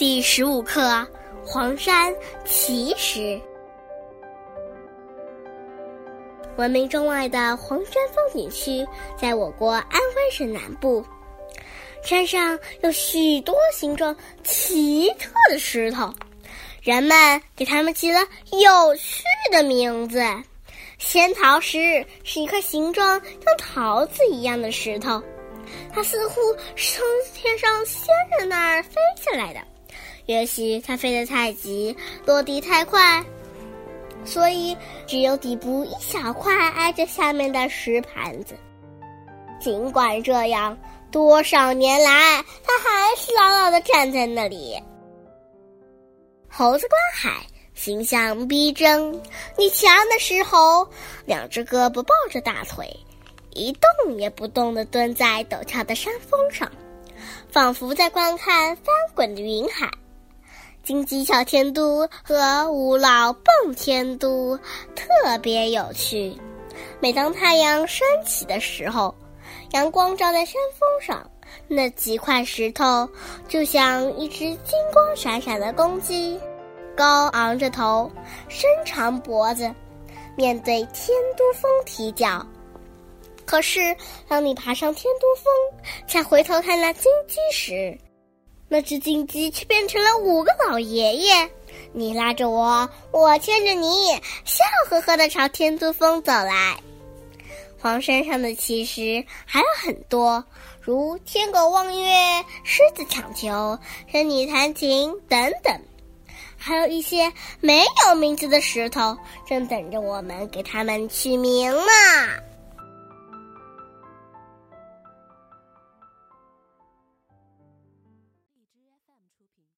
第十五课：黄山奇石。闻名中外的黄山风景区在我国安徽省南部，山上有许多形状奇特的石头，人们给它们起了有趣的名字。仙桃石是一块形状像桃子一样的石头。它似乎是从天上仙人那儿飞下来的，也许它飞得太急，落地太快，所以只有底部一小块挨着下面的石盘子。尽管这样，多少年来，它还是牢牢的站在那里。猴子观海，形象逼真。你瞧，那石猴，两只胳膊抱着大腿。一动也不动地蹲在陡峭的山峰上，仿佛在观看翻滚的云海。金鸡小天都和五老蹦天都特别有趣。每当太阳升起的时候，阳光照在山峰上，那几块石头就像一只金光闪闪的公鸡，高昂着头，伸长脖子，面对天都峰啼叫。可是，当你爬上天都峰，再回头看那金鸡时，那只金鸡却变成了五个老爷爷。你拉着我，我牵着你，笑呵呵的朝天都峰走来。黄山上的奇石还有很多，如天狗望月、狮子抢球、仙女弹琴等等，还有一些没有名字的石头，正等着我们给它们取名呢。